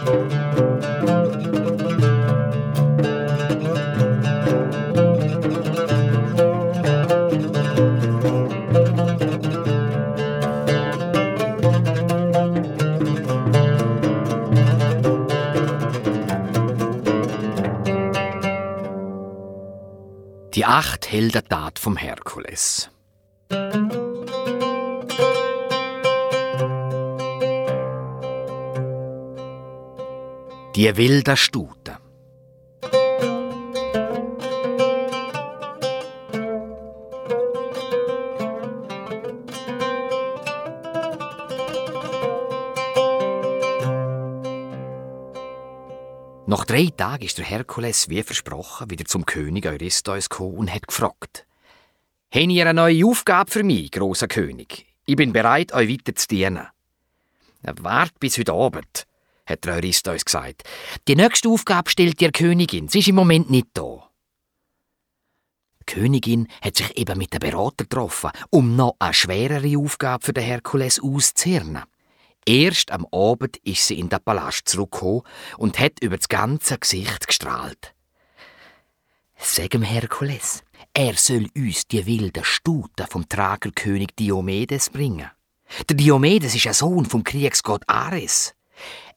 Die acht Heldentat vom Herkules. Die wilde Stute. Nach drei Tagen ist der Herkules wie versprochen wieder zum König Eurystheus gekommen und hat gefragt: Habt ihr eine neue Aufgabe für mich, großer König? Ich bin bereit, euch weiter zu dienen. Wart bis heute Abend, hat der Eurystheus gesagt. Die nächste Aufgabe stellt dir Königin. Sie ist im Moment nicht da. Die Königin hat sich eben mit dem Berater getroffen, um noch eine schwerere Aufgabe für den Herkules auszuhirnen. Erst am Abend ist sie in den Palast zurückgekommen und hat über das ganze Gesicht gestrahlt. Sag dem Herkules, er soll uns die wilden Stuten vom Tragerkönig Diomedes bringen. Der Diomedes ist ein Sohn vom Kriegsgott Ares.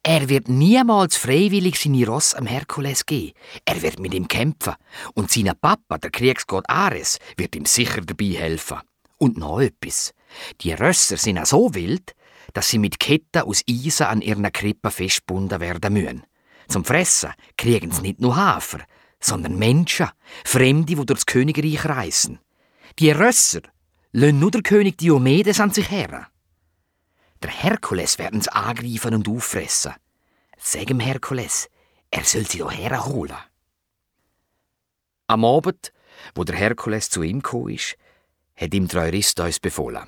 Er wird niemals freiwillig seine Ross am Herkules geben. Er wird mit ihm kämpfen. Und sein Papa, der Kriegsgott Ares, wird ihm sicher dabei helfen. Und noch etwas. Die Rösser sind auch so wild, dass sie mit Ketten aus Eisen an ihren Krippen festgebunden werden müssen. Zum Fressen kriegen sie nicht nur Hafer, sondern Menschen, Fremde, die durchs Königreich reisen. Die Rösser lassen nur der König Diomedes an sich her. Der Herkules werden sie angreifen und auffressen. Sag dem Herkules, er soll sie hierher holen. Am Abend, wo der Herkules zu ihm gekommen ist, hat ihm der Eurystheus befohlen.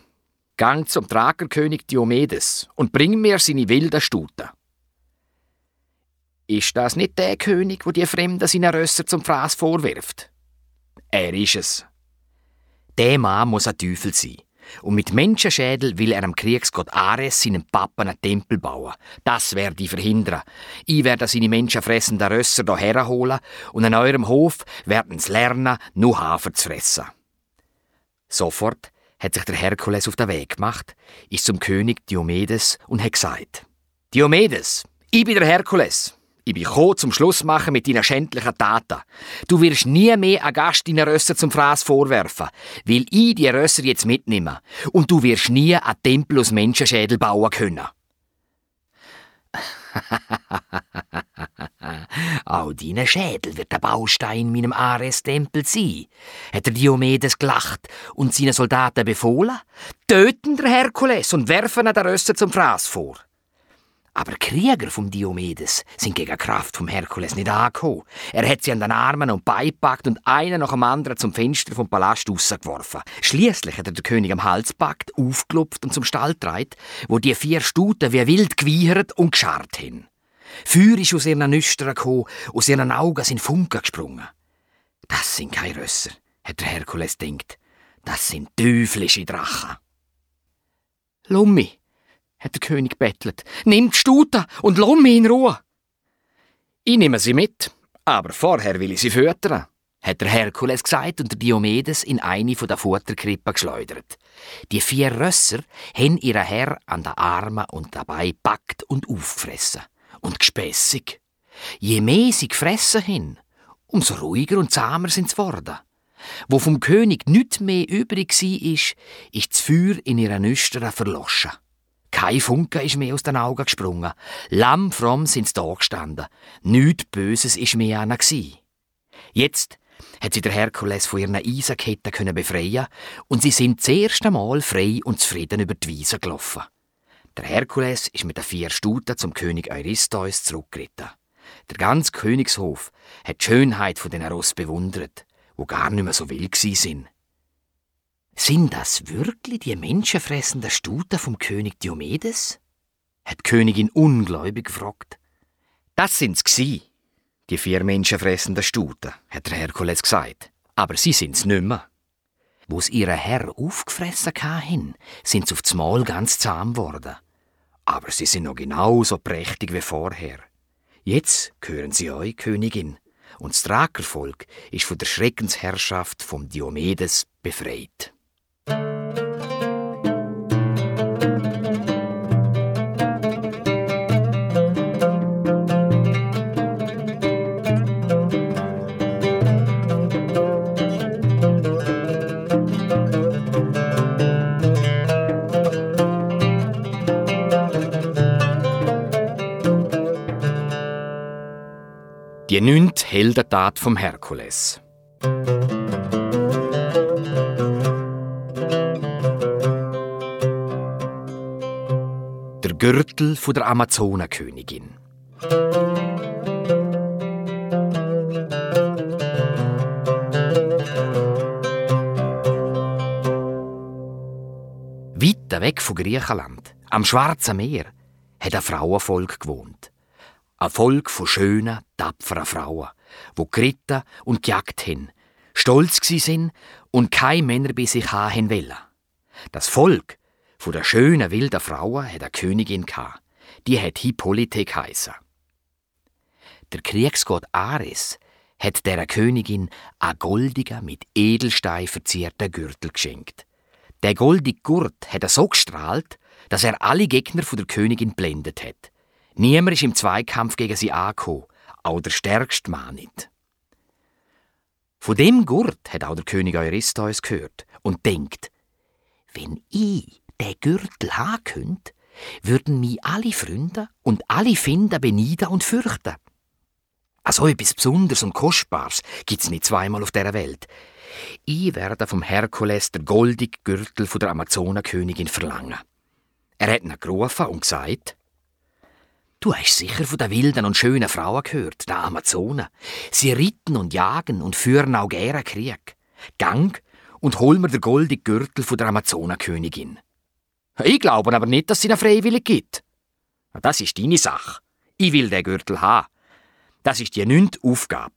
Gang zum Tragerkönig Diomedes und bring mir seine wilden Stuten. Ist das nicht der König, wo die Fremden seinen Rösser zum Fraß vorwirft? Er ist es. Der Mann muss ein Teufel sein. Und mit Menschenschädel will er am Kriegsgott Ares seinen Papa einen Tempel bauen. Das werde ich verhindern. Ich werde seine menschenfressenden Rösser hierher holen und an eurem Hof werden sie lernen, nur Hafer zu fressen. Sofort hat sich der Herkules auf den Weg gemacht, ist zum König Diomedes und hat gesagt: Diomedes, ich bin der Herkules. Ich bin gekommen, zum Schluss machen mit deinen schändlichen Taten. Du wirst nie mehr einen Gast deinen Rösser zum Fraß vorwerfen, weil ich die Rösser jetzt mitnehme. Und du wirst nie einen Tempel aus Menschenschädel bauen können. Auch deine Schädel wird der Baustein meinem Ares-Tempel sein, hat der Diomedes gelacht und seinen Soldaten befohlen, töten der Herkules und werfen den Rösser zum Fraß vor. Aber Krieger vom Diomedes sind gegen Kraft vom Herkules nicht angekommen. Er hat sie an den Armen und Beinen gepackt und einen nach dem anderen zum Fenster vom Palast rausgeworfen. Schließlich hat er den König am Hals gepackt, aufgelupft und zum Stall getragen, wo die vier Stuten wie wild gewiehert und gescharrt haben. Feuer ist aus ihren Nüstern gekommen, aus ihren Augen sind Funken gesprungen. Das sind keine Rösser, hat der Herkules denkt. Das sind teuflische Drachen. Lummi, hat der König bettelt. Nimm die Stute und lass mich in Ruhe. Ich nehme sie mit, aber vorher will ich sie füttern, hat der Herkules gesagt und der Diomedes in eine der Futterkrippen geschleudert. Die vier Rösser haben ihren Herr an den Armen und dabei packt und auffressen. Und gespässig. Je mehr sie gefressen haben, umso ruhiger und zahmer sind sie geworden. Wo vom König nichts mehr übrig war, ist, ist das Feuer in ihren Nüstern verloschen. Kein Funke ist mehr aus den Augen gesprungen. Lamm fromm sind sie da gestanden. Nichts Böses ist mehr an Jetzt hat sie der Herkules von ihren Eisenketten können befreien und sie sind das erste Mal frei und zufrieden über die Wiese gelaufen. Der Herkules ist mit den vier Stuten zum König Eurystheus zurückgeritten. Der ganze Königshof hat die Schönheit von den Ross bewundert, wo gar nicht mehr so wild sind. Sind das wirklich die menschenfressenden Stuten vom König Diomedes? hat die Königin ungläubig gefragt. Das sind's gsi, die vier menschenfressenden Stuten, hat der Herkules gesagt. Aber sie sind's nimmer. Wo's ihre Herr aufgefressen hatten, sind sie auf das Mal ganz zahm geworden. Aber sie sind noch genauso prächtig wie vorher. Jetzt gehören sie euch, Königin, und das Thrakervolk ist von der Schreckensherrschaft vom Diomedes befreit. Die neunte Heldentat vom Herkules. Der Gürtel der Amazonenkönigin. Weiter weg von Griechenland, am Schwarzen Meer, hat ein Frauenvolk gewohnt. Ein Volk von schönen, tapferen Frauen, wo geritten und gejagt haben, stolz sind und keine Männer bei sich haben wollen. Das Volk von der schönen, wilden Frauen hat eine Königin. Die hat Hippolyte geheissen. Der Kriegsgott Ares hat der Königin a goldiger, mit Edelstein verzierten Gürtel geschenkt. Der goldige Gurt hat er so gestrahlt, dass er alle Gegner von der Königin blendet hat. Niemand ist im Zweikampf gegen sie angekommen, auch der stärkste Mann nicht. Von dem Gurt hat auch der König Eurystheus gehört und denkt, wenn ich den Gürtel haben könnte, würden mich alle Freunde und alle Finder beneiden und fürchten. Also etwas Besonderes und Kostbares gibt's nicht zweimal auf der Welt. Ich werde vom Herkules der goldige Gürtel von der Amazonenkönigin verlangen. Er hat ihn gerufen und gesagt, Du hast sicher von den wilden und schönen Frauen gehört, der Amazonen. Sie ritten und jagen und führen auch gerne Krieg. Gang und hol mir den goldigen Gürtel von der Amazonenkönigin. Ich glaube aber nicht, dass sie ihn freiwillig gibt. Das ist deine Sache. Ich will den Gürtel haben. Das ist die neunte Aufgabe.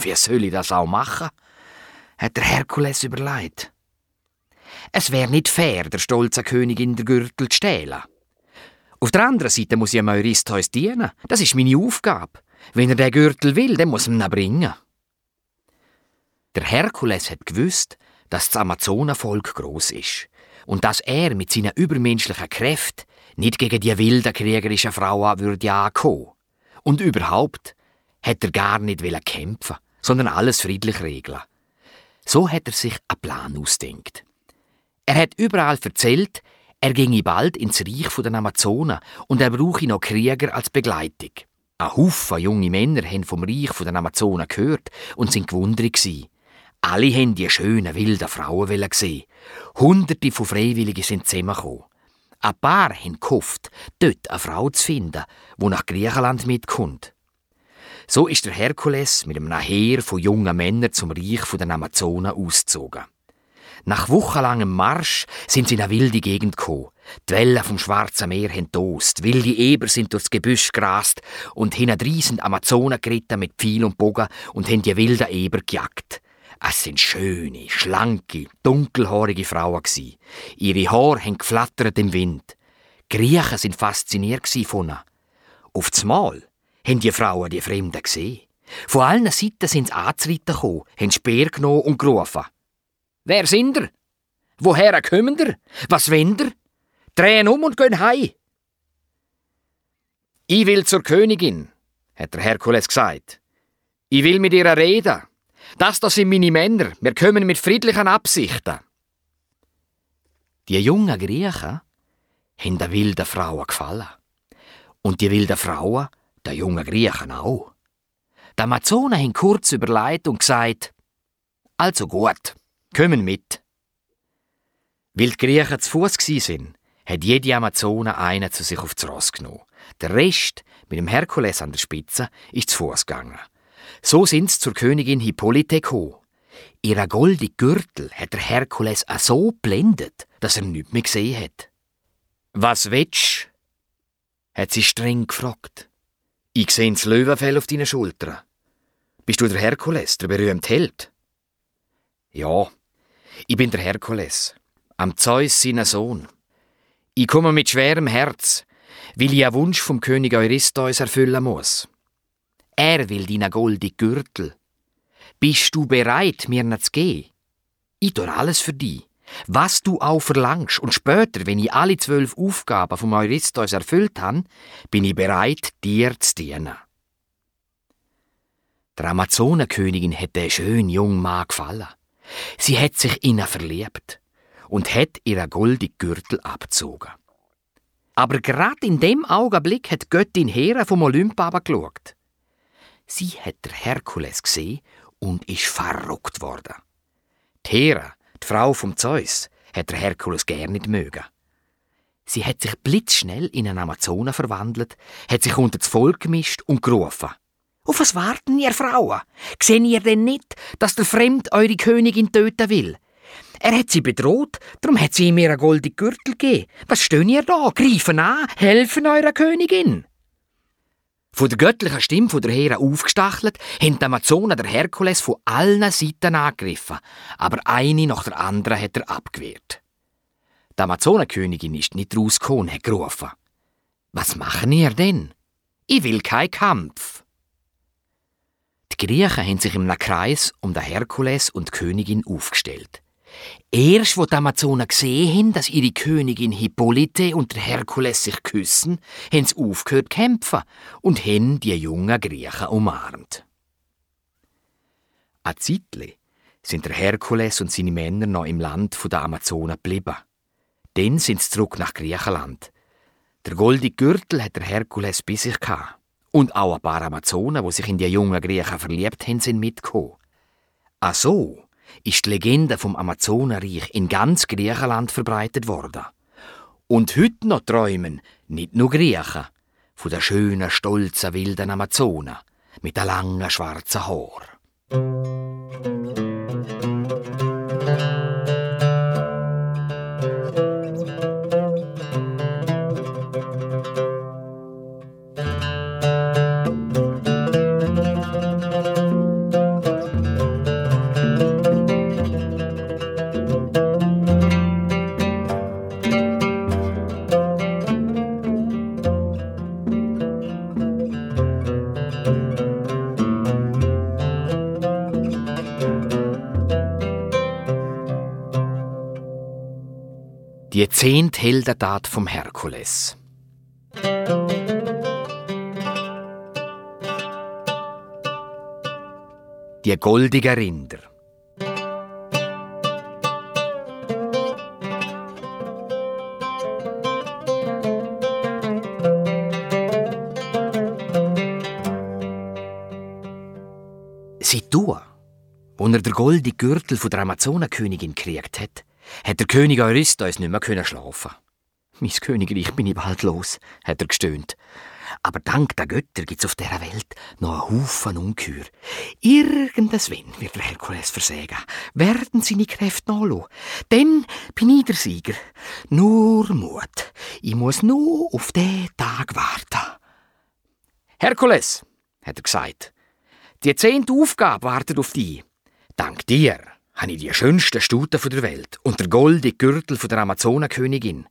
Wie soll ich das auch machen? hat der Herkules überlegt. Es wäre nicht fair, der stolzen Königin den Gürtel zu stehlen. Der anderen Seite muss ich am Eurystheus dienen. Das ist meine Aufgabe. Wenn er den Gürtel will, dann muss er ihn bringen. Der Herkules hat gewusst, dass das Amazonenvolk groß ist und dass er mit seinen übermenschlichen Kräften nicht gegen die wilden kriegerischen Frauen würde ankommen. Und überhaupt hat er gar nicht kämpfen, sondern alles friedlich regeln. So hat er sich einen Plan ausdenkt. Er hat überall erzählt, er ginge bald ins Reich der Amazonen und er brauche noch Krieger als Begleitung. Ein Haufen junge Männer haben vom Reich der Amazonen gehört und sind gewundert. Alle haben die schönen, wilden Frauen gesehen. Hunderte von Freiwilligen sind zusammengekommen. Ein paar haben gehofft, dort eine Frau zu finden, die nach Griechenland mitkommt. So ist der Herkules mit einem Heer von jungen Männern zum Reich der Amazonen ausgezogen. Nach wochenlangem Marsch sind sie in eine wilde Gegend gekommen. Die Wellen vom Schwarzen Meer haben tost, wilde Eber sind durchs Gebüsch gerast und hinten sind Amazonen geritten mit Pfeil und Bogen und haben die wilden Eber gejagt. Es sind schöne, schlanke, dunkelhaarige Frauen gsi. Ihre Haare haben geflattert im Wind. Die Griechen sind fasziniert von ihnen. Auf das Mal haben die Frauen die Fremden gesehen. Von allen Seiten sind sie anzureiten gekommen, haben Speer genommen und gerufen. Wer sind ihr? Woher kommen ihr? Was wollt ihr? Drehen um und gehen heim. Ich will zur Königin, hat der Herkules gesagt. Ich will mit ihr reden. Das da sind meine Männer. Wir kommen mit friedlichen Absichten. Die jungen Griechen haben den wilden Frauen gefallen. Und die wilden Frauen den jungen Griechen auch. Die Amazonen haben kurz überlegt und gesagt, also gut, Kommen mit! Weil die Griechen zu Fuß sind, hat jede Amazone einen zu sich aufs Ross genommen. Der Rest, mit dem Herkules an der Spitze, ist zu Fuß gegangen. So sind sie zur Königin Hippolyte gekommen. Ihre goldige Gürtel hat der Herkules auch so blendet, dass er nichts mehr gesehen hat. Was willst hat sie streng gefragt. Ich sehe das Löwenfell auf deinen Schultern. Bist du der Herkules, der berühmte Held? Ja, ich bin der Herkules, am Zeus seiner Sohn. Ich komme mit schwerem Herz, weil ich einen Wunsch vom König Eurystheus erfüllen muss. Er will deinen goldigen Gürtel. Bist du bereit, mir ihn zu geben? Ich tue alles für dich. Was du auch verlangst. Und später, wenn ich alle zwölf Aufgaben vom Eurystheus erfüllt habe, bin ich bereit, dir zu dienen. Der Amazonenkönigin hat der schönen jungen Mann gefallen. Sie hat sich in ihn verliebt und hat ihren goldigen Gürtel abgezogen. Aber gerade in dem Augenblick hat Göttin Hera vom Olymp geschaut. Sie hat der Herkules gesehen und ist verrückt worden. Die Hera, die Frau vom Zeus, hat der Herkules gern nicht mögen. Sie hat sich blitzschnell in eine Amazone verwandelt, hat sich unter das Volk gemischt und gerufen. Auf was warten ihr Frauen? Sehen ihr denn nicht, dass der Fremd eure Königin töten will? Er hat sie bedroht, darum hat sie ihm ihren goldenen Gürtel gegeben. Was stehen ihr da? Greifen an, helfen eurer Königin! Von der göttlichen Stimme von der Hera aufgestachelt, haben die Amazonen der Herkules von allen Seiten angegriffen, aber eine nach der anderen hat er abgewehrt. Die Amazonenkönigin ist nicht rausgekommen hat gerufen. Was machen ihr denn? Ich will keinen Kampf. Die Griechen haben sich im Kreis um den Herkules und die Königin aufgestellt. Erst, wo die Amazonen gesehen haben, dass ihre Königin Hippolyte und der Herkules sich küssen, haben sie aufgehört zu kämpfen und haben die jungen Griechen umarmt. Ein Zeitli sind der Herkules und seine Männer noch im Land der Amazonen geblieben. Dann sind sie zurück nach Griechenland. Der goldige Gürtel hat der Herkules bei sich gehabt. Und auch ein paar Amazonen, die sich in die jungen Griechen verliebt haben, sind mitgekommen. Ach so ist die Legende vom Amazonenreich in ganz Griechenland verbreitet worden. Und heute noch träumen nicht nur Griechen von der schönen, stolzen, wilden Amazonen mit der langen, schwarzen Haar. Die Zehntheldentat vom Herkules. Die goldige Rinder. Sie tun, wo er der goldige Gürtel von der Amazonenkönigin gekriegt hat, hat der König Eurystheus nicht mehr schlafen Mein Königreich bin ich bald los, hat er gestöhnt. Aber dank der Götter gibt's auf dieser Welt noch einen Haufen Ungeheuer. Irgendes Wenn wird der Herkules versägen, werden seine Kräfte nachlassen. Dann bin ich der Sieger. Nur Mut. Ich muss nur auf den Tag warten. Herkules, hat er gesagt, die zehnte Aufgabe wartet auf dich. Dank dir habe ich die schönsten Stuten der Welt und der goldene Gürtel der Amazonenkönigin.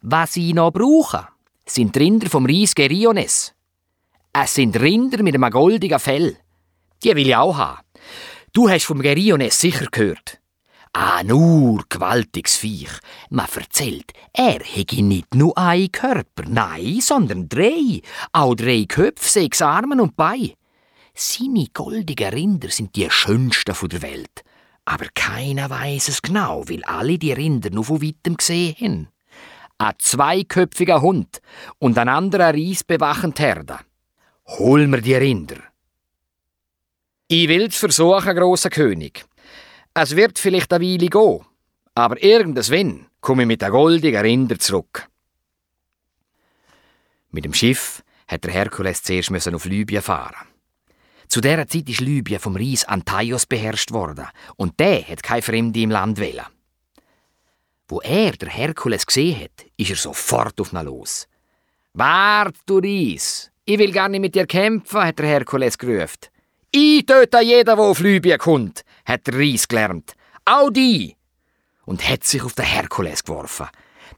Was ich noch brauche, sind Rinder vom Reis Geriones. Es sind Rinder mit einem goldigen Fell. Die will ich auch haben. Du hast vom Geriones sicher gehört. Ah, nur gewaltiges Viech. Man erzählt, er hätte nicht nur einen Körper, nein, sondern drei. Auch drei Köpfe, sechs Arme und Beine. Seine goldigen Rinder sind die schönsten der Welt. Aber keiner weiß es genau, weil alle die Rinder nur von weitem gesehen haben. Ein zweiköpfiger Hund und ein anderer Reis bewachen die Herde. Hol mir die Rinder. Ich will's versuchen, grosser König. Es wird vielleicht eine Weile gehen, aber irgendwann komme ich mit der goldigen Rinder zurück. Mit dem Schiff hat der Herkules zuerst auf Libyen fahren. Zu dieser Zeit ist Libyen vom Reis Antaios beherrscht worden und der hat keine Fremde im Land wählen. Wo er der Herkules gesehen hat, ist er sofort auf ihn los. Wart, du Reis! Ich will gar nicht mit dir kämpfen, hat der Herkules gerufen. Ich töte jeden, der auf Libyen kommt, hat der Reis gelernt. Auch die! Und hat sich auf den Herkules geworfen.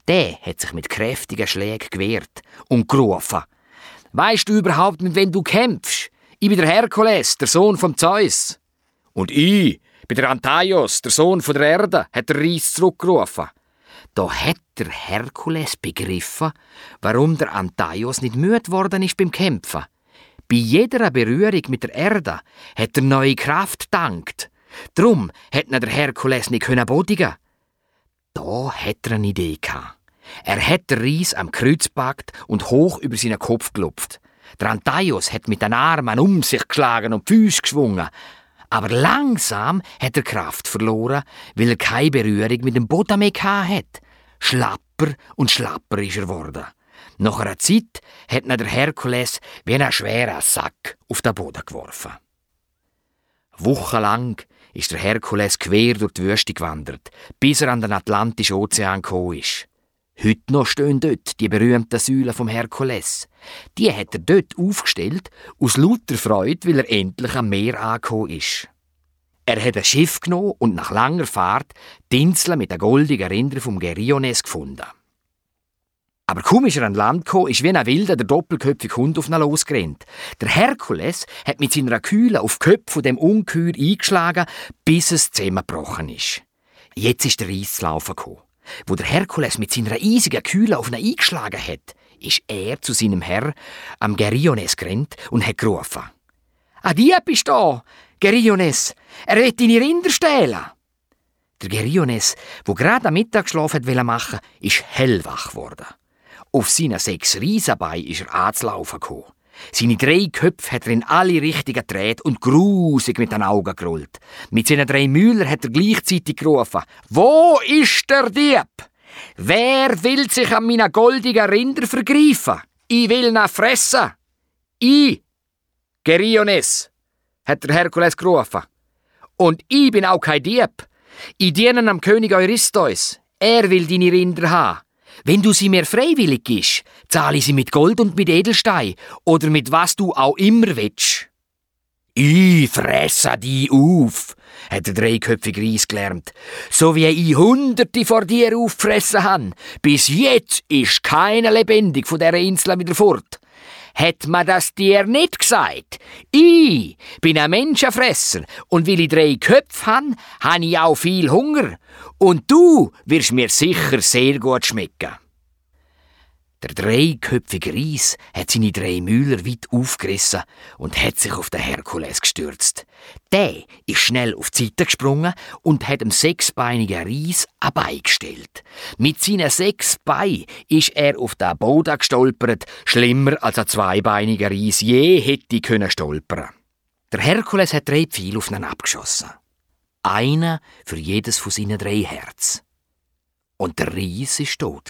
Der hat sich mit kräftigen Schlägen gewehrt und gerufen. Weißt du überhaupt, mit wem du kämpfst? Ich bin der Herkules, der Sohn von Zeus. Und ich bin der Antaios, der Sohn von der Erde, hat der Reis zurückgerufen. Da hat der Herkules begriffen, warum der Antaios nicht müde worden ist beim Kämpfen. Bei jeder Berührung mit der Erde hat er neue Kraft dankt. Drum hat der Herkules nicht bodigen. Da hat er eine Idee gehabt. Er hat den Reis am Kreuz gepackt und hoch über seinen Kopf gelupft. Der Antaios hat mit den Armen um sich geschlagen und die Füße geschwungen. Aber langsam hat er Kraft verloren, weil er keine Berührung mit dem Boden mehr hat. Schlapper und schlapper ist er geworden. Nach einer Zeit hat ihn der Herkules wie einen schweren Sack auf den Boden geworfen. Wochenlang ist der Herkules quer durch die Wüste gewandert, bis er an den Atlantischen Ozean gekommen ist. Heute noch stehen dort die berühmten Säulen vom Herkules. Die hat er dort aufgestellt, aus lauter Freude, weil er endlich am Meer angekommen ist. Er hat ein Schiff genommen und nach langer Fahrt die Insel mit den goldigen Rindern vom Geriones gefunden. Aber kaum ist er an Land gekommen, ist wie ein wilder, der doppelköpfige Hund auf ihn losgerannt. Der Herkules hat mit seiner Kühle auf die Köpfe von dem Ungeheuer eingeschlagen, bis es zusammengebrochen ist. Jetzt ist der Reis zu laufen gekommen. Wo der Herkules mit seiner eisigen Kühle auf ihn eingeschlagen hat, ist er zu seinem Herr am Geriones gerannt und hat gerufen. «Ah, Dieb ist da! Geriones! Er wird deine Rinder stehlen!» Der Geriones, wo gerade am Mittagsschlaf machen wollte, ist hellwach geworden. Auf seinen sechs Riesenbeinen ist er anzulaufen gekommen. Seine drei Köpfe hat er in alle Richtungen gedreht und grusig mit den Augen gerollt. Mit seinen drei Mühler hat er gleichzeitig gerufen: Wo ist der Dieb? Wer will sich an meinen goldigen Rinder vergreifen? Ich will ihn fressen. Ich, Geriones, hat der Herkules gerufen. Und ich bin auch kein Dieb. Ich diene am König Eurystheus. Er will deine Rinder haben. Wenn du sie mir freiwillig gibst, zahle ich sie mit Gold und mit Edelstein oder mit was du auch immer willst. Ich fresse die auf, hat der dreiköpfige Reis gelernt. So wie ich Hunderte vor dir auffressen han. Bis jetzt ist keiner lebendig von der Insel wieder fort. Hat man das dir nicht gesagt? Ich bin ein Menschenfresser und weil ich drei Köpfe han, han ich auch viel Hunger. Und du wirst mir sicher sehr gut schmecken. Der dreiköpfige Reis hat seine drei Mühler weit aufgerissen und hat sich auf den Herkules gestürzt. Der ist schnell auf die Seite gesprungen und hat dem sechsbeinigen Reis ein Bein gestellt. Mit seinen sechs Beinen ist er auf den Boden gestolpert, schlimmer als ein zweibeiniger Reis je hätte können stolpern. Der Herkules hat drei Pfeile auf ihn abgeschossen. Einer für jedes von seinen drei Herz. Und der Reis ist tot.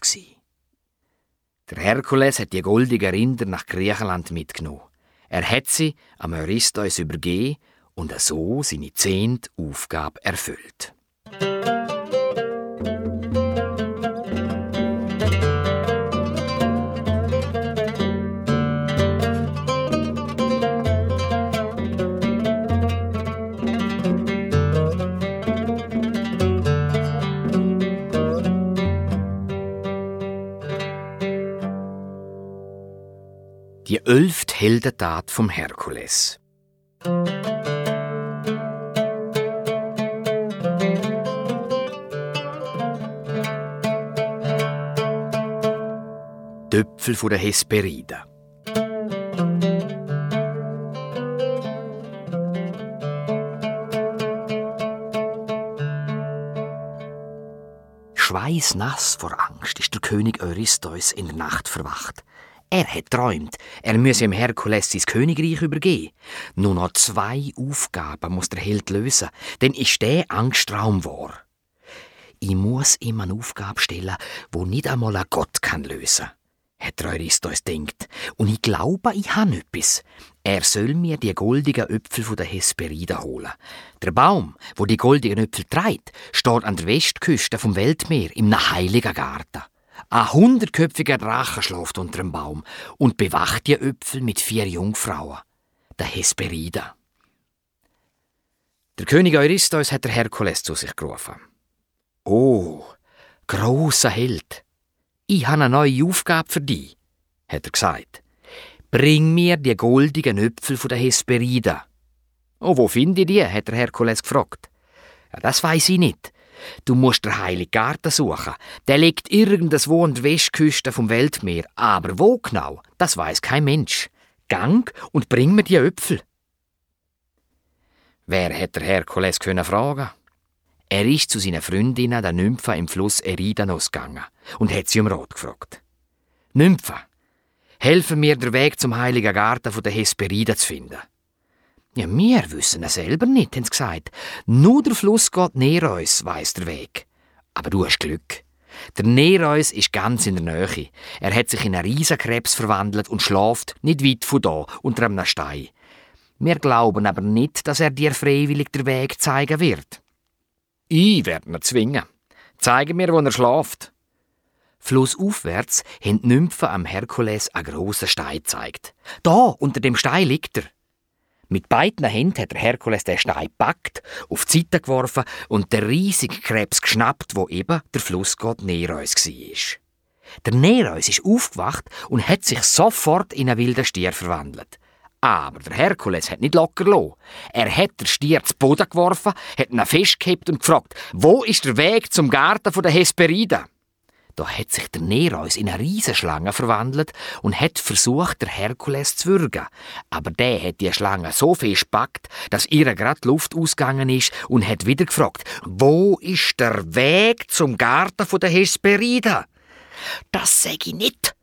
Der Herkules hat die goldigen Rinder nach Griechenland mitgenommen. Er hat sie am Eurystheus übergeben und so seine zehnte Aufgabe erfüllt. Die elfte Heldentat vom Herkules. Döpfel von der Hesperide. Schweißnass vor Angst ist der König Eurystheus in der Nacht verwacht. Er hat träumt, er müsse dem Herkules sein Königreich übergeben. Nur noch zwei Aufgaben muss der Held lösen, denn ist der Angstraum wahr. Ich muss ihm eine Aufgabe stellen, wo nicht einmal ein Gott kann lösen hat der Eurystheus denkt. Und ich glaube, ich habe etwas. Er soll mir die goldigen Äpfel von der Hesperide holen. Der Baum, wo die goldigen Äpfel trägt, steht an der Westküste vom Weltmeer im heiligen Garten. Ein hundertköpfiger Drache schläft unter dem Baum und bewacht die Äpfel mit vier Jungfrauen, der Hesperide. Der König Eurystheus hat der Herkules zu sich gerufen. Oh, großer Held, Ich habe eine neue Aufgabe für dich, hat er gesagt. Bring mir die goldigen Äpfel von der Hesperida. Oh, wo finde ich die? hat der Herkules gefragt. Ja, das weiß ich nicht. Du musst den Heiligen Garten suchen. Der liegt irgendwo an der Westküste vom Weltmeer. Aber wo genau, das weiß kein Mensch. Gang und bring mir die Äpfel. Wer hätte Herkules können fragen? Er ist zu seinen Freundinnen, der Nympha, im Fluss Eridanos gegangen und hat sie um Rat gefragt. Nympha, helfen mir, den Weg zum Heiligen Garten von der Hesperida zu finden. Ja, wir wissen es selber nicht, haben sie gesagt. Nur der Flussgott Nereus weiss der Weg. Aber du hast Glück. Der Nereus ist ganz in der Nähe. Er hat sich in einen Riesenkrebs verwandelt und schläft nicht weit von da unter einem Stein. Wir glauben aber nicht, dass er dir freiwillig den Weg zeigen wird. Ich werde ihn zwingen. Zeige mir, wo er schlaft. Flussaufwärts haben die Nymphen am Herkules einen grossen Stein gezeigt. Da, unter dem Stein liegt er. Mit beiden Händen hat der Herkules den Stein gepackt, auf die Seite geworfen und den riesigen Krebs geschnappt, wo eben der Flussgott Nereus war. Der Nereus ist aufgewacht und hat sich sofort in einen wilden Stier verwandelt. Aber der Herkules hat nicht locker gelassen. Er hat den Stier zu Boden geworfen, hat ihn festgehabt und gefragt, wo ist der Weg zum Garten der Hesperiden? Da hat sich der Nereus in eine Riesenschlange verwandelt und hat versucht, der Herkules zu würgen. Aber der hat die Schlange so fest gepackt, dass ihr gerade Luft ausgegangen ist und hat wieder gefragt, wo ist der Weg zum Garten der Hesperiden? Das sag ich nicht,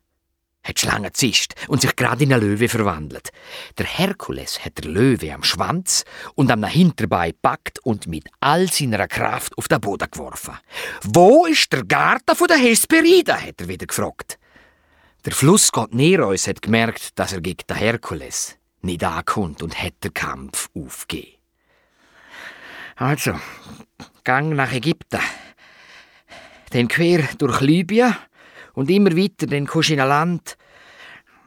hat Schlange zischt und sich gerade in einen Löwe verwandelt. Der Herkules hat der Löwe am Schwanz und am Hinterbein packt und mit all seiner Kraft auf den Boden geworfen. Wo ist der Garten von der Hesperide? hat er wieder gefragt. Der Flussgott Nereus hat gemerkt, dass er gegen den Herkules nicht ankommt und hat den Kampf aufgegeben. Also, gang nach Ägypten. Dann quer durch Libyen und immer weiter in ein Land,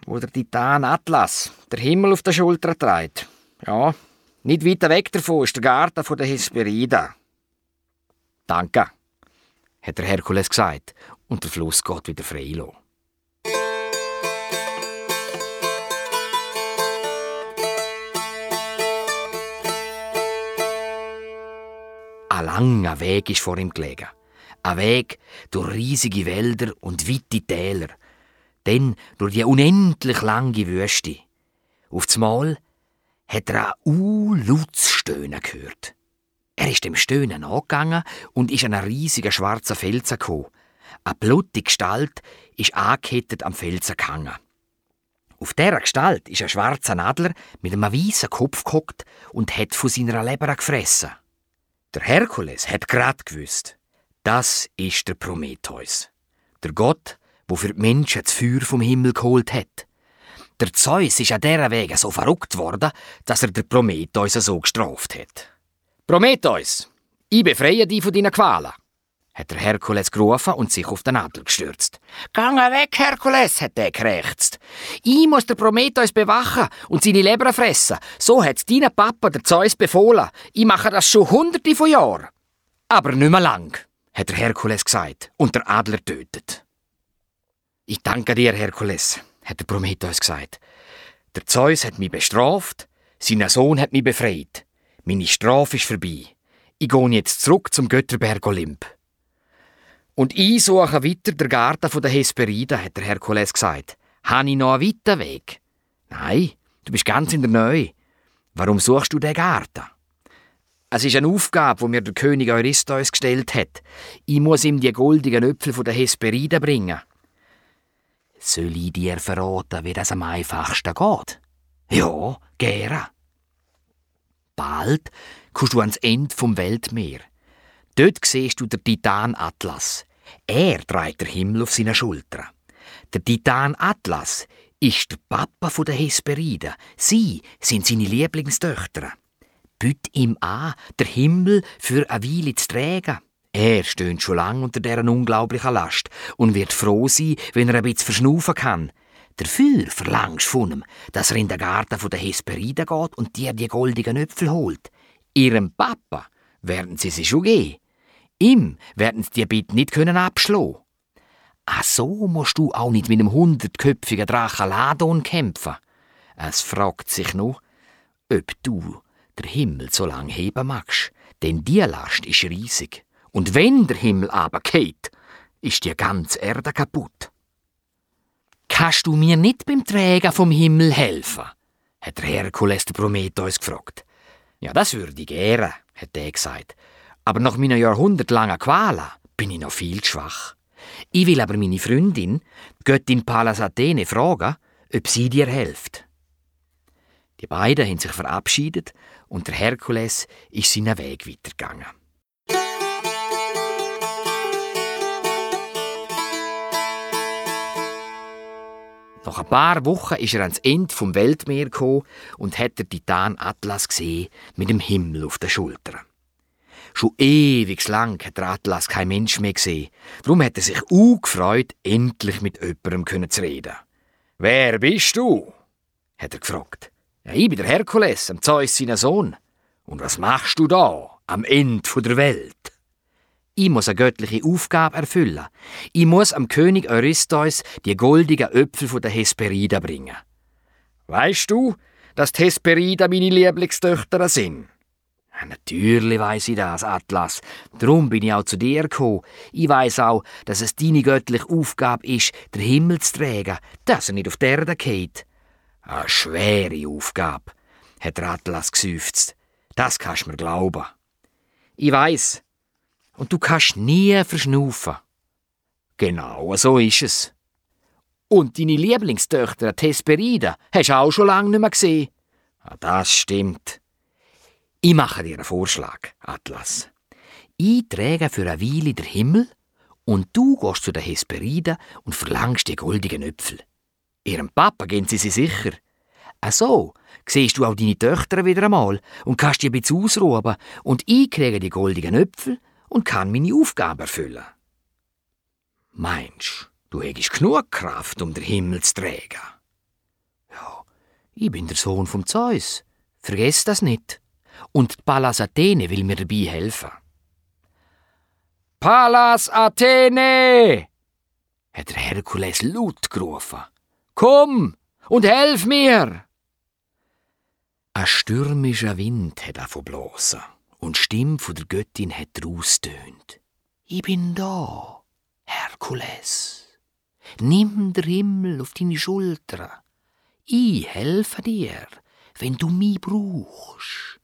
wo der Titan Atlas der Himmel auf der Schulter trägt. Ja, nicht weit weg davon ist der Garten der Hesperida. Danke, hat der Herkules gesagt, und der Fluss geht wieder frei los. Ein langer Weg ist vor ihm gelegen. Ein Weg durch riesige Wälder und weite Täler. Dann durch die unendlich lange Wüste. Auf Mal hat er ein Stöhnen gehört. Er ist dem Stöhnen angegangen und ist an einen riesigen schwarzen Felsen gekommen. Eine blutige Gestalt ist angekettet am Felsen gehangen. Auf dieser Gestalt ist ein schwarzer Adler mit einem weißen Kopf gehockt und hat von seiner Leber gefressen. Der Herkules hat grad gewusst, das ist der Prometheus. Der Gott, wo für die Menschen das Feuer vom Himmel geholt hat. Der Zeus ist an dieser Wege so verrückt worden, dass er der Prometheus so gestraft hat. Prometheus, ich befreie dich von deinen Qualen, hat der Herkules gerufen und sich auf den Adler gestürzt. Gang weg, Herkules, hat er gerächzt. Ich muss den Prometheus bewachen und seine Leber fressen. So hat dein Papa der Zeus befohlen. Ich mache das schon hunderte von Jahren. Aber nicht mehr lang hat der Herkules gesagt, und der Adler tötet. Ich danke dir, Herkules, hat der Prometheus gesagt. Der Zeus hat mich bestraft, sein Sohn hat mich befreit. Meine Strafe ist vorbei. Ich gehe jetzt zurück zum Götterberg Olymp. Und ich suche weiter den Garten der Hesperide, hat der Herkules gesagt. Habe ich noch einen weiten Weg? Nein, du bist ganz in der Nähe. Warum suchst du den Garten? Es ist eine Aufgabe, die mir der König Eurystheus gestellt hat. Ich muss ihm die goldigen Äpfel von der Hesperide bringen. Soll ich dir verraten, wie das am einfachsten geht? Ja, gerne. Bald kommst du ans Ende vom Weltmeer. Dort siehst du den Titan Atlas. Er trägt den Himmel auf seinen Schultern. Der Titan Atlas ist der Papa der Hesperide. Sie sind seine Lieblingstöchter büt ihm an, der Himmel für eine Weile zu tragen. Er stöhnt schon lang unter deren unglaublichen Last und wird froh sein, wenn er ein bisschen verschnaufen kann. Dafür verlangst von ihm, dass er in den Garten der Hesperide geht und dir die goldigen Äpfel holt. Ihrem Papa werden sie sie schon geben. Ihm werden sie die Bitte nicht können abschlagen. Ach so musst du auch nicht mit einem hundertköpfigen Drachen Ladon kämpfen. Es fragt sich nur, ob du der Himmel so lang heben magst, denn die Last ist riesig. Und wenn der Himmel aber geht, ist die ganze Erde kaputt. Kannst du mir nicht beim Trägen vom Himmel helfen? hat der Herkules der Prometheus gefragt. Ja, das würde ich gerne, hat er gesagt. Aber nach meiner jahrhundertlangen Qualen bin ich noch viel zu schwach. Ich will aber meine Freundin, Göttin Pallas Athene, fragen, ob sie dir hilft. Die beiden haben sich verabschiedet und der Herkules ist seinen Weg weitergegangen. Nach ein paar Wochen ist er ans Ende vom Weltmeer und hat den Titan Atlas gesehen mit dem Himmel auf den Schultern. Schon ewig lang hat der Atlas kein Mensch mehr gesehen. Darum hat er sich auch gefreut, endlich mit jemandem zu reden. Wer bist du? hat er gefragt. Ja, ich bin der Herkules, am Zeus seiner Sohn. Und was machst du da, am Ende der Welt? Ich muss eine göttliche Aufgabe erfüllen. Ich muss am König Eurystheus die goldigen Äpfel von der Hesperida bringen. Weißt du, dass die Hesperida meine Lieblingstöchter sind? Ja, natürlich weiß ich das, Atlas. Darum bin ich auch zu dir gekommen. Ich weiß auch, dass es deine göttliche Aufgabe ist, den Himmel zu tragen, dass er nicht auf die Erde geht. Eine schwere Aufgabe, hat der Atlas geseufzt. Das kannst du mir glauben. Ich weiß, und du kannst nie verschnaufen. Genau, so ist es. Und deine Lieblingstöchter, Tesperida, hast du auch schon lange nicht mehr gesehen. Ah, das stimmt. Ich mache dir einen Vorschlag, Atlas. Ich träge für eine Weile den Himmel und du gehst zu der Hesperida und verlangst die goldigen Äpfel. Ihrem Papa gehen sie sie sicher. Ach so, siehst du auch deine Töchter wieder einmal und kannst dich ein bisschen ausruhen und ich kriege die goldigen Äpfel und kann meine Aufgabe erfüllen. Meinst du, hättest genug Kraft, um den Himmel zu tragen? Ja, ich bin der Sohn vom Zeus. Vergesst das nicht. Und die Pallas Athene will mir dabei helfen. Pallas Athene! hat der Herkules laut gerufen. Komm und helf mir! Ein stürmischer Wind hat davon bloßen und die Stimme von der Göttin hat raustönt. Ich bin da, Herkules. Nimm den Himmel auf deine Schultern. Ich helfe dir, wenn du mich brauchst.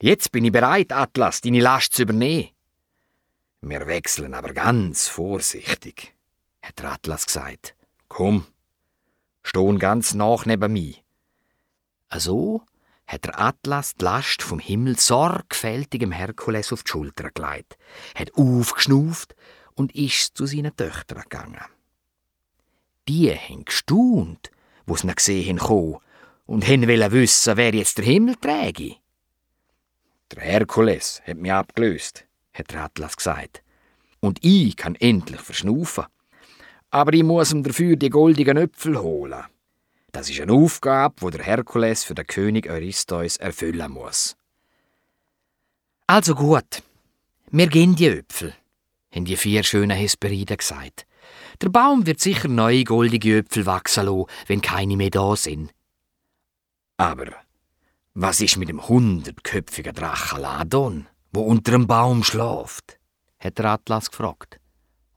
Jetzt bin ich bereit, Atlas, deine Last zu übernehmen. Wir wechseln aber ganz vorsichtig, hat der Atlas gesagt. Komm, stehen ganz nach neben mir. Also hat der Atlas die Last vom Himmel sorgfältig dem Herkules auf die Schulter gelegt, hat aufgeschnauft und ist zu seinen Töchtern gegangen. Die haben gestaunt, wo sie ihn gesehen haben, und haben wissen, wer jetzt der Himmel träge. Der Herkules hat mich abgelöst, hat der Atlas gesagt. Und ich kann endlich verschnaufen. Aber ich muss ihm dafür die goldigen Äpfel holen. Das ist eine Aufgabe, die der Herkules für den König Eurystheus erfüllen muss. Also gut, wir gehen die Äpfel, haben die vier schönen Hesperiden gesagt. Der Baum wird sicher neue goldige Äpfel wachsen lassen, wenn keine mehr da sind. Aber was ist mit dem hundertköpfigen Drachen Ladon, wo unter dem Baum schläft? hat der Atlas gefragt.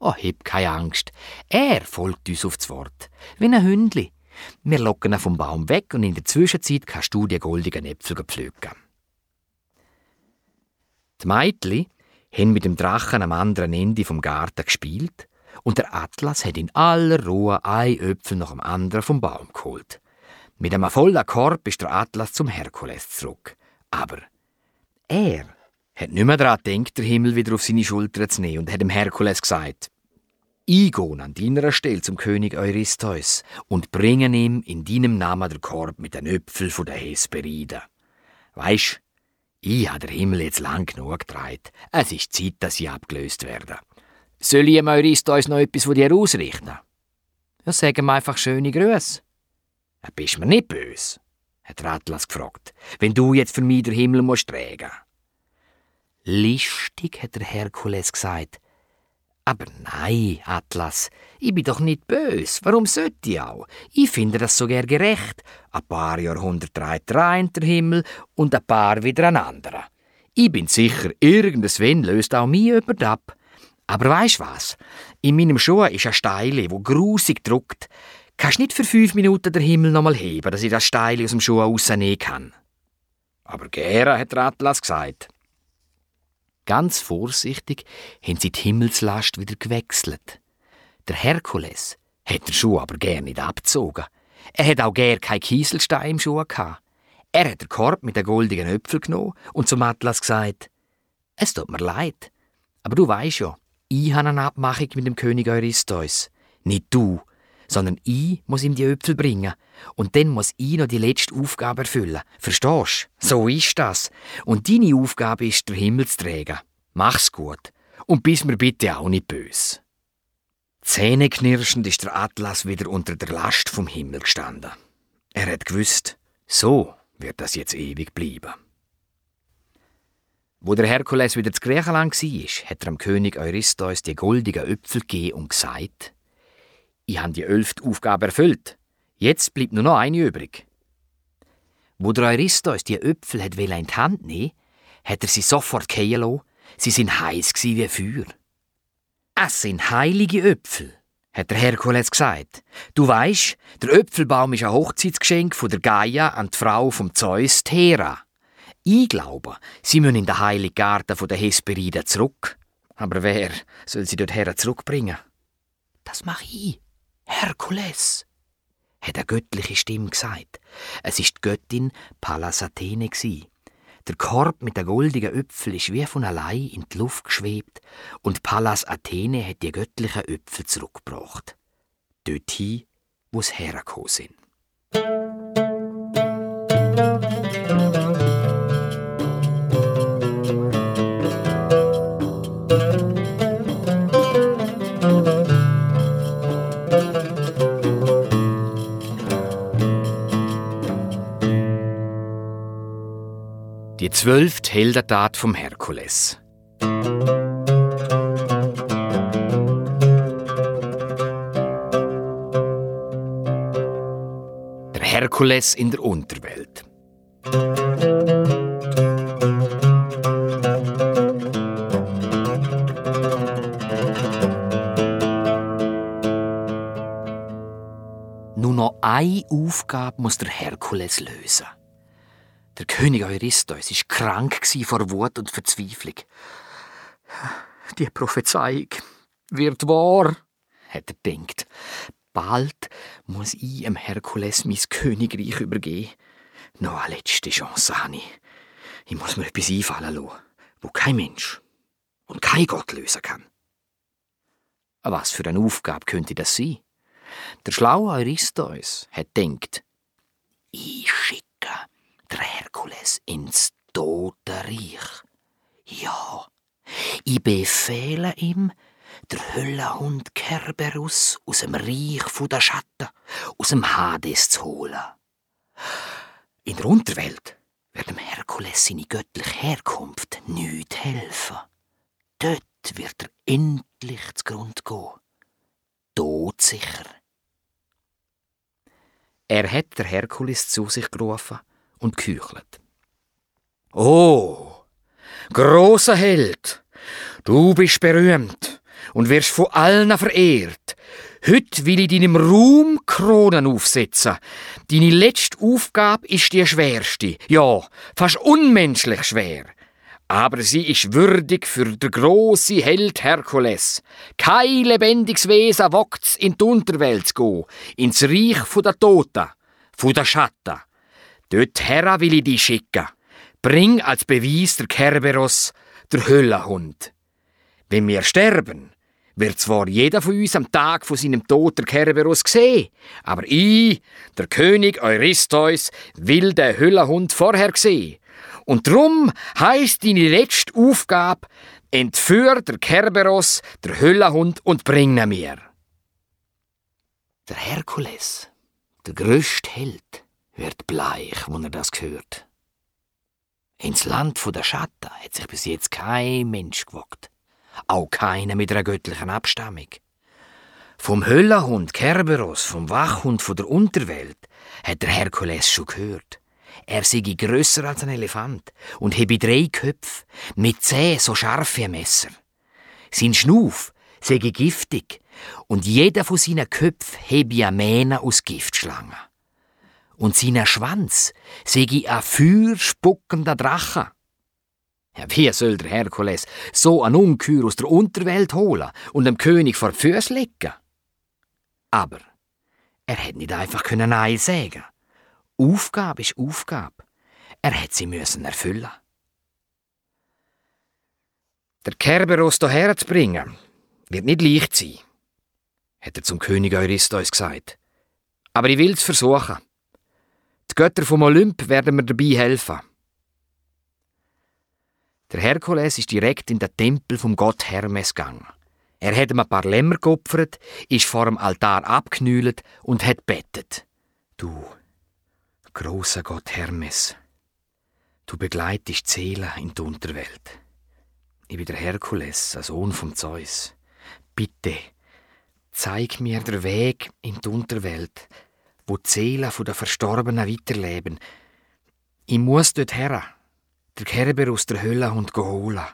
Oh, hab keine Angst. Er folgt uns aufs Wort, wie ein Hündli. Wir locken ihn vom Baum weg und in der Zwischenzeit kannst du die goldigen Äpfel pflücken. Die Meitli haben mit dem Drachen am anderen Ende vom Garten gespielt und der Atlas hat in aller Ruhe ein Äpfel nach dem anderen vom Baum geholt. Mit einem vollen Korb ist der Atlas zum Herkules zurück. Aber er hat nicht mehr daran gedacht, den Himmel wieder auf seine Schulter zu nehmen und hat dem Herkules gesagt, ich gehe an deiner Stelle zum König Eurystheus und bringe ihm in deinem Namen den Korb mit den Äpfeln von der Hesperiden. Weisst, ich habe der Himmel jetzt lang genug gedreht. Es ist Zeit, dass ich abgelöst werde. Soll ich ihm Eurystheus noch etwas von dir ausrichten? Ja, sag ihm einfach schöne Grüße. Ja, bist mir nicht böse? hat Atlas gefragt, wenn du jetzt für mich den Himmel musst tragen. Listig, hat der Herkules gesagt, Aber nein, Atlas, ich bin doch nicht bös. Warum sollte ich auch? Ich finde das sogar gerecht. Ein paar Jahrhunderte dreht rein der Himmel und ein paar wieder ein anderer. Ich bin sicher, irgendwann löst auch mich jemand ab. Aber weisst was? In meinem Schuh ist ein Steile, wo grusig druckt. Kannst nicht für fünf Minuten den Himmel nochmal heben, dass ich das Steile aus dem Schuh rausnehmen kann. Aber gerne, hat der Atlas gesagt. Ganz vorsichtig haben sie die Himmelslast wieder gewechselt. Der Herkules hat den Schuh aber gern nicht abgezogen. Er hat auch gern keinen Kieselstein im Schuh gehabt. Er hat den Korb mit den goldigen Äpfeln genommen und zum Atlas gesagt, es tut mir leid, aber du weißt ja, ich habe eine Abmachung mit dem König Eurystheus. Nicht du, sondern ich muss ihm die Äpfel bringen. Und dann muss ich noch die letzte Aufgabe erfüllen. Verstehst? So ist das. Und deine Aufgabe ist, der Himmel zu tragen. Mach's gut. Und bist mir bitte auch nicht böse. Zähneknirschend ist der Atlas wieder unter der Last vom Himmel gestanden. Er hat gewusst, so wird das jetzt ewig bleiben. Wo der Herkules wieder zu Griechenland war, hat er dem König Eurystheus die goldigen Äpfel gegeben und gesagt, ich habe die elfte Aufgabe erfüllt. Jetzt bleibt nur noch eine übrig. Wo der Eurystheus die Äpfel hat in die Hand nehmen hat er sie sofort fallen lassen. Sie sind heiß wie Feuer. Es sind heilige Äpfel, hat der Herkules gesagt. Du weißt, der Äpfelbaum ist ein Hochzeitsgeschenk von der Gaia an die Frau vom Zeus Thera. Ich glaube, sie müssen in den heiligen Garten der Hesperiden zurück. Aber wer soll sie dorthin zurückbringen? Das mache ich, Herkules, hat eine göttliche Stimme gesagt. Es ist die Göttin Pallas Athene. Der Korb mit den goldigen Äpfeln ist wie von allein in die Luft geschwebt und Pallas Athene hat die göttlichen Äpfel zurückgebracht. Dorthin, wo sie hergekommen sind. Die zwölfte Heldentat vom Herkules. Der Herkules in der Unterwelt. Nur noch eine Aufgabe muss der Herkules lösen. Der König Eurystheus war krank vor Wut und Verzweiflung. Die Prophezeiung wird wahr, hat er gedacht. Bald muss ich dem Herkules mein Königreich übergeben. Noch eine letzte Chance habe ich. Ich muss mir etwas einfallen lassen, wo kein Mensch und kein Gott lösen kann. Was für eine Aufgabe könnte das sein? Der schlaue Eurystheus hat gedacht, ich schicke der Herkules ins Totenreich. Ja, ich befehle ihm, der Höllenhund Kerberus aus dem Reich der Schatten, aus dem Hades zu holen. In der Unterwelt wird dem Herkules seine göttliche Herkunft nicht helfen. Dort wird er endlich zugrund gehen. Todsicher. Er hat der Herkules zu sich gerufen und küchelt. Oh, großer Held, du bist berühmt und wirst von allen verehrt. Heute will ich deinem Ruhm Kronen aufsetzen. Deine letzte Aufgabe ist die schwerste, ja, fast unmenschlich schwer. Aber sie ist würdig für den grossen Held Herkules. Kein lebendiges Wesen wagt's in die Unterwelt zu gehen, ins Reich der Toten, der Schatten. Dort her will ich dich schicken. Bring als Beweis der Kerberos, der Höllenhund. Wenn wir sterben, wird zwar jeder von uns am Tag von seinem Tod der Kerberos sehen, aber ich, der König Eurystheus, will den Höllenhund vorher sehen. Und drum heisst deine letzte Aufgabe, entführ der Kerberos, der Höllenhund, und bring ihn mir. Der Herkules, der größte Held, wird bleich, wenn er das hört. Ins Land der Schatten hat sich bis jetzt kein Mensch gewagt. auch keiner mit einer göttlichen Abstammung. Vom Höllenhund Kerberos, vom Wachhund von der Unterwelt, hat der Herkules schon gehört. Er sei grösser als ein Elefant und habe drei Köpfe, mit zehn so scharfe Messer. Sein Schnuff sei giftig und jeder von seinen Köpfen habe eine Mähne aus Giftschlangen. Und sein Schwanz sei ein feuerspuckender Drache. Ja, wie soll der Herkules so ein Ungeheuer aus der Unterwelt holen und dem König vor die Füße legen? Aber er hätte nicht einfach können Nein sagen. Aufgabe ist Aufgabe. Er hätte sie müssen erfüllen. Der Kerberos hierher zu bringen, wird nicht leicht sein, hat er zum König Eurystheus gesagt. Aber ich will es versuchen. Götter vom Olymp werden mir dabei helfen. Der Herkules ist direkt in den Tempel vom Gott Hermes gegangen. Er hat ihm ein paar Lämmer geopfert, ist vor dem Altar abknüllt und hat bettet. Du, großer Gott Hermes, du begleitest Seelen in die Unterwelt. Ich bin der Herkules, ein Sohn vom Zeus. Bitte, zeig mir den Weg in die Unterwelt, wo die Seelen der Verstorbenen weiterleben. Ich muss dort her, der Kerber aus der Hölle und holen.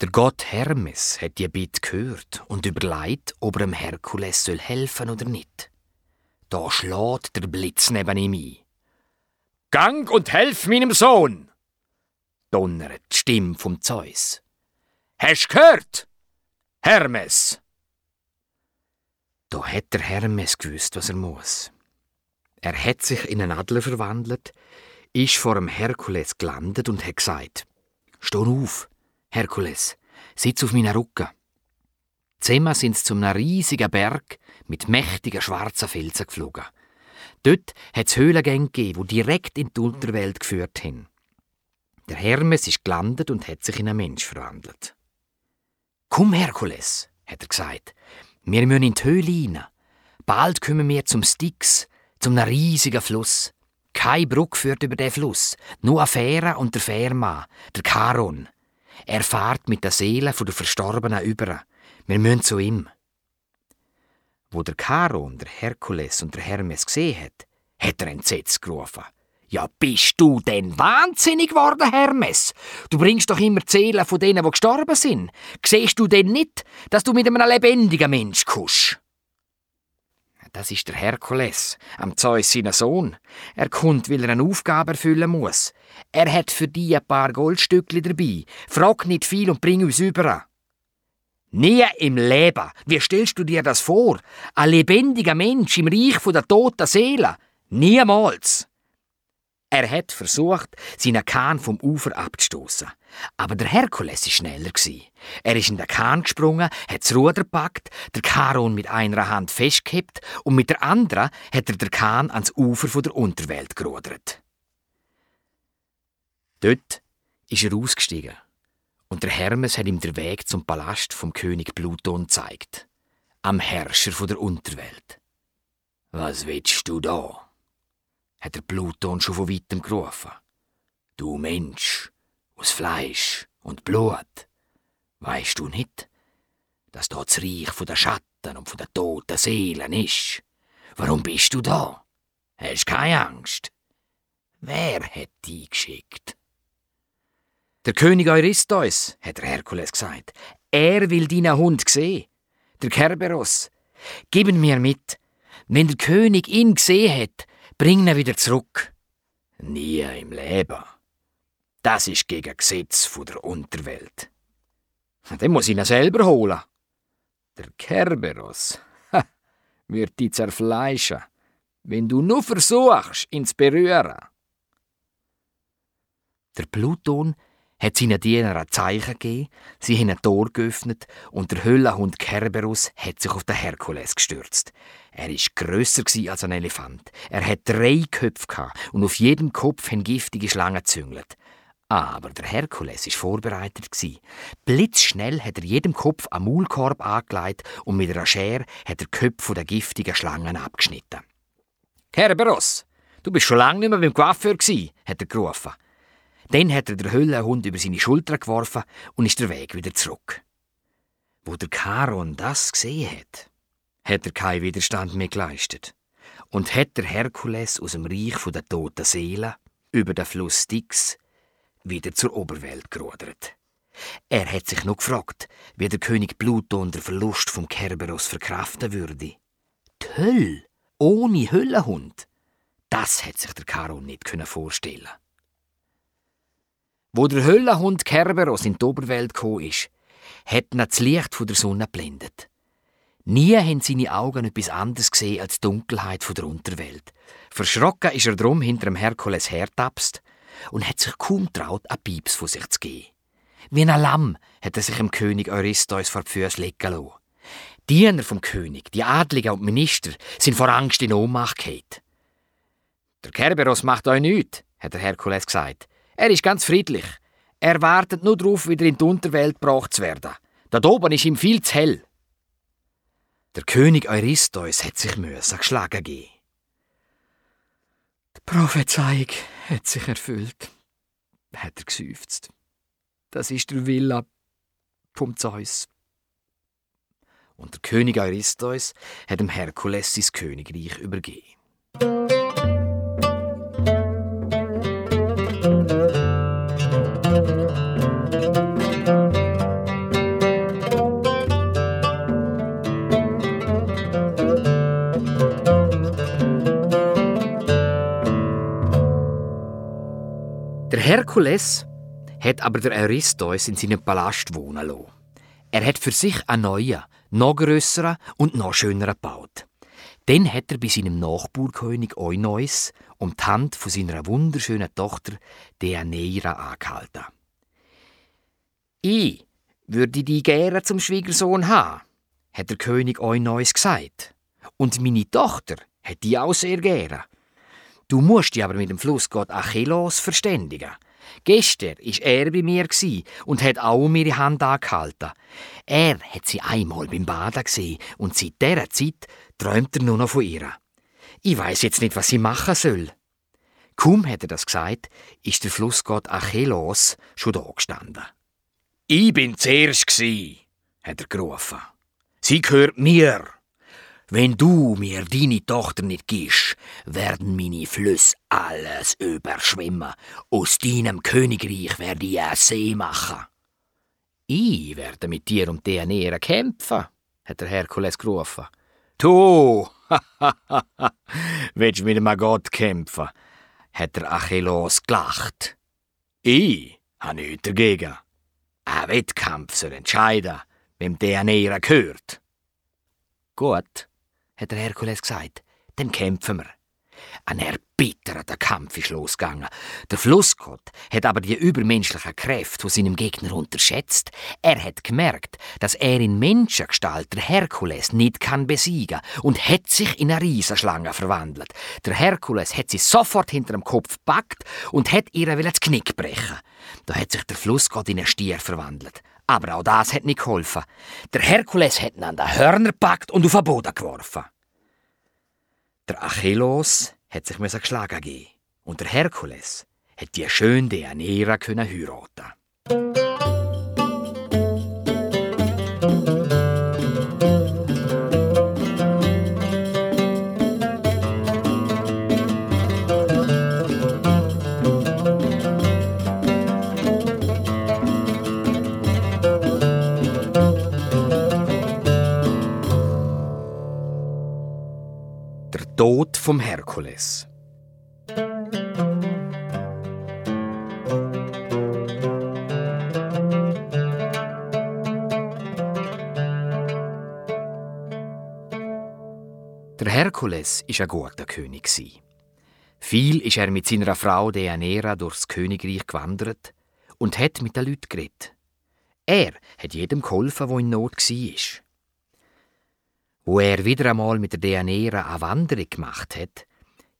Der Gott Hermes hat die Bitte gehört und überlegt, ob er dem Herkules soll helfen oder nicht. Da schlägt der Blitz neben ihm ein. Gang und helf meinem Sohn! donnert die Stimme vom Zeus. Hast gehört? Hermes! Da hat der Hermes gewusst, was er muss. Er hat sich in einen Adler verwandelt, ist vor dem Herkules gelandet und hat gesagt: Steh auf, Herkules, sitz auf meinen Rücken. Zusammen sind sie zu einem riesigen Berg mit mächtigen schwarzen Felsen geflogen. Dort hat es Höhlengänge gegeben, die direkt in die Unterwelt geführt haben. Der Hermes ist gelandet und hat sich in einen Mensch verwandelt. Komm, Herkules, hat er gesagt, wir müssen in die Höhle rein. Bald kommen wir zum Styx, zum riesigen Fluss. Keine Brücke führt über den Fluss, nur eine Fähre und der Fährmann, der Charon. Er fährt mit der Seele der Verstorbenen über. Wir müssen zu ihm. Wo der Charon, der Herkules und der Hermes gesehen hat, hat er entsetzt gerufen. Ja, bist du denn wahnsinnig geworden, Hermes? Du bringst doch immer Zählen von denen, die gestorben sind. Siehst du denn nicht, dass du mit einem lebendigen Mensch kusch? Das ist der Herkules, am Zeus seiner Sohn. Er kommt, weil er eine Aufgabe erfüllen muss. Er hat für die ein paar Goldstückli dabei. Frag nicht viel und bring uns über. Nie im Leben. Wie stellst du dir das vor? Ein lebendiger Mensch im Reich der toten Seele? Niemals. Er hat versucht, seinen Kahn vom Ufer abzustoßen. Aber der Herkules war schneller. Er ist in den Kahn gesprungen, hat das Ruder gepackt, der Charon mit einer Hand festgehabt und mit der anderen hat er den Kahn ans Ufer der Unterwelt gerudert. Dort ist er ausgestiegen und der Hermes hat ihm den Weg zum Palast vom König Pluton gezeigt, am Herrscher der Unterwelt. Was willst du da? Hat der Pluton schon von weitem gerufen. Du Mensch, aus Fleisch und Blut, weißt du nicht, dass dort das Reich von der Schatten und von der toten Seelen ist? Warum bist du da? Hast keine Angst? Wer hat dich geschickt? Der König Eurystheus, hat der Herkules gesagt. Er will deinen Hund sehen. Der Kerberos. Gib ihn mir mit. Wenn der König ihn gesehen hat, Bring ihn wieder zurück. Nie im Leben. Das ist gegen Gesetz der Unterwelt. Den muss ich ihn selber holen. Der Kerberos ha, wird dich zerfleischen, wenn du nur versuchst, ihn zu berühren. Der Pluton hat seinen Dienern ein Zeichen gegeben, sie haben ein Tor geöffnet und der Höllenhund Kerberus hat sich auf den Herkules gestürzt. Er war grösser als ein Elefant. Er hat drei Köpfe und auf jedem Kopf haben giftige Schlangen gezüngelt. Aber der Herkules war vorbereitet. Blitzschnell hat er jedem Kopf einen Maulkorb angelegt und mit einer Schere hat er Köpfe der giftigen Schlangen abgeschnitten. Kerberos, du bist schon lange nicht mehr beim Coiffeur, hat er gerufen. Dann hat er den Höllenhund über seine Schulter geworfen und ist der Weg wieder zurück. Wo der Charon das gesehen hat, hat er keinen Widerstand mehr geleistet und hat der Herkules aus dem Reich der toten Seelen über den Fluss Styx wieder zur Oberwelt gerudert. Er hat sich noch gefragt, wie der König Pluto den Verlust vom Kerberos verkraften würde. Die Hölle, ohne Höllenhund, das hat sich der Charon nicht vorstellen Wo der Höllenhund Kerberos in die Oberwelt gekommen ist, hat ihn das Licht von der Sonne geblendet. Nie haben seine Augen etwas anderes gesehen als die Dunkelheit der Unterwelt. Verschrocken ist er drum hinter dem Herkules hertapst und hat sich kaum traut, ein Pieps von sich zu geben. Wie ein Lamm hat er sich dem König Eurystheus vor die Füße legen lassen. Die Diener vom König, die Adligen und Minister, sind vor Angst in Ohnmacht gefallen. Der Kerberos macht euch nichts, hat der Herkules gesagt. Er ist ganz friedlich. Er wartet nur darauf, wieder in die Unterwelt gebracht zu werden. Da oben ist ihm viel zu hell. Der König Eurystheus hat sich müssen geschlagen geben. Die Prophezeiung hat sich erfüllt, hat er geseufzt. Das ist der Villa vom Zeus. Und der König Eurystheus hat dem Herkules sein Königreich übergeben. Herkules hat aber der Eurystheus in seinem Palast wohnen lassen. Er hat für sich einen neuen, noch grösseren und noch schöneren gebaut. Dann hat er bei seinem Nachbarkönig Euneus um die Hand von seiner wunderschönen Tochter Deianeira angehalten. Ich würde die gerne zum Schwiegersohn haben, hat der König Euneus gesagt. Und meine Tochter hat die auch sehr gerne. Du musst dich aber mit dem Flussgott Achilles verständigen. Gestern war er bei mir und hat auch ihre Hand angehalten. Er hat sie einmal beim Baden gesehen und seit dieser Zeit träumt er nur noch von ihr. Ich weiß jetzt nicht, was sie machen soll. Kaum hat er das gesagt, ist der Flussgott Achilles schon da gestanden. Ich bin zuerst hat er gerufen. Sie gehört mir. Wenn du mir deine Tochter nicht gibst, werden meine Flüsse alles überschwimmen. Aus deinem Königreich werde ich einen See machen. Ich werde mit dir um Deianira kämpfen, hat der Herkules gerufen. Du, willst mit einem Gott kämpfen? hat der Achilles gelacht. Ich habe nichts dagegen. Ein Wettkampf soll entscheiden, wem Deianira gehört. Gut, hat der Herkules gesagt. Dann kämpfen wir. Ein erbitterter Kampf ist losgegangen. Der Flussgott hat aber die übermenschlichen Kräfte von seinem Gegner unterschätzt. Er hat gemerkt, dass er in Menschengestalt der Herkules nicht kann besiegen und hat sich in eine Riesenschlange verwandelt. Der Herkules hat sie sofort hinter dem Kopf gepackt und hat ihr das Knick brechen. Da hat sich der Flussgott in einen Stier verwandelt. Aber auch das hat nicht geholfen. Der Herkules hat ihn an den Hörner gepackt und auf den Boden geworfen. Der Achilles hat sich geschlagen geben und der Herkules hat die schöne Deianira heiraten. Tod vom Herkules. Der Herkules ist ein guter König. Viel ist er mit seiner Frau Deianira durchs Königreich gewandert und hat mit den Leuten geredet. Er hat jedem geholfen, wo in Not war. Wo er wieder einmal mit der Deianira eine Wanderung gemacht hat,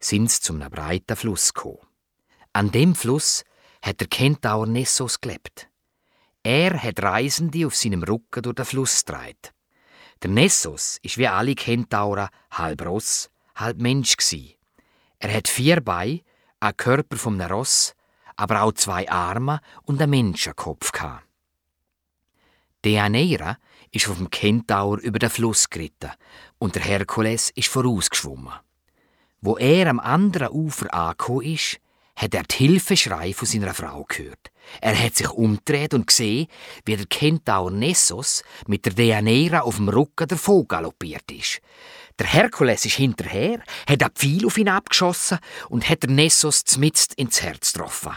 sind sie zum einem breiten Fluss gekommen. An dem Fluss hat der Kentaur Nessos gelebt. Er hat Reisende auf seinem Rücken durch den Fluss getragen. Der Nessos ist wie alle Kentauren halb Ross, halb Mensch gsi. Er hat vier Beine, einen Körper vom Ross, aber auch zwei Arme und einen Menschenkopf gehabt. Deianeira ist auf dem Kentaur über den Fluss geritten und der Herkules ist vorausgeschwommen. Wo er am anderen Ufer angekommen ist, hat er die Hilfeschrei von seiner Frau gehört. Er hat sich umgedreht und gesehen, wie der Kentaur Nessos mit der Deianeira auf dem Rücken davon galoppiert ist. Der Herkules ist hinterher, hat ein Pfeil auf ihn abgeschossen und hat der Nessos zmitzt ins Herz getroffen.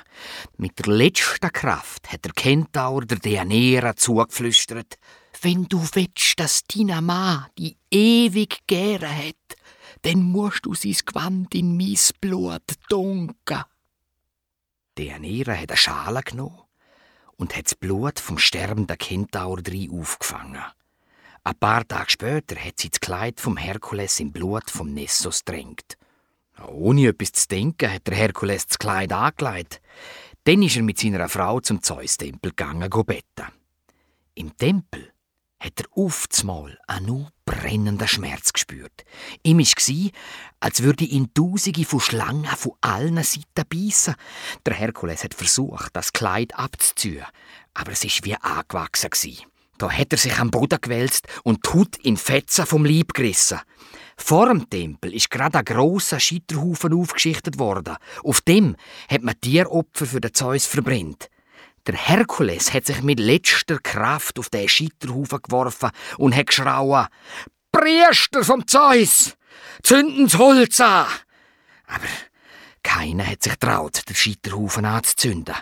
Mit der letzten Kraft hat der Kentaur der Deianira zugeflüstert, wenn du willst, dass deine Mann die ewig gäre hat, dann musst du sein Gewand in mein Blut dunkeln. Deianira hat eine Schale genommen und hat das Blut vom sterbenden Kentaur drin aufgefangen. Ein paar Tage später hat sie das Kleid vom Herkules im Blut vom Nessos drängt. Ohne etwas zu denken, hat der Herkules das Kleid angelegt. Dann ist er mit seiner Frau zum Zeus-Tempel gegangen, go betten. Im Tempel hat er aufzumal einen brennenden Schmerz gespürt. Ihm war, als würde ihn Tausende von Schlangen von allen Seiten beißen. Der Herkules hat versucht, das Kleid abzuziehen, aber es war wie angewachsen. Da hat er sich am Boden gewälzt und die Haut in Fetzen vom Leib gerissen. Vor dem Tempel ist gerade ein grosser Scheiterhaufen aufgeschichtet worden. Auf dem hat man Tieropfer für den Zeus verbrennt. Der Herkules hat sich mit letzter Kraft auf den Scheiterhaufen geworfen und hat geschrauen: Priester vom Zeus! Zünden's Holz an! Aber keiner hat sich traut, den Scheiterhaufen anzuzünden.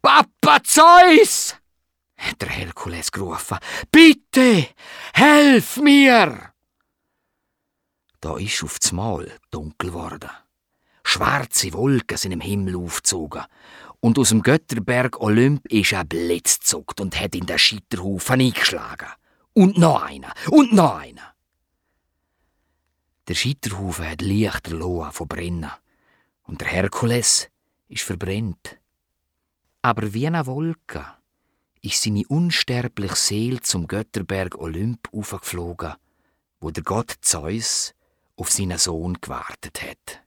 Papa Zeus! Hat der Herkules gerufen. Bitte, helf mir! Da ist auf Mal dunkel geworden. Schwarze Wolken sind im Himmel aufgezogen. Und aus dem Götterberg Olymp ist ein Blitz gezuckt und hat in den Scheiterhaufen eingeschlagen. Und noch einer. Und noch einer. Der Scheiterhaufen hat leichter Loa von brennen. Und der Herkules ist verbrennt. Aber wie eine Wolke ist seine unsterbliche Seele zum Götterberg Olymp aufgeflogen, wo der Gott Zeus auf seinen Sohn gewartet hat.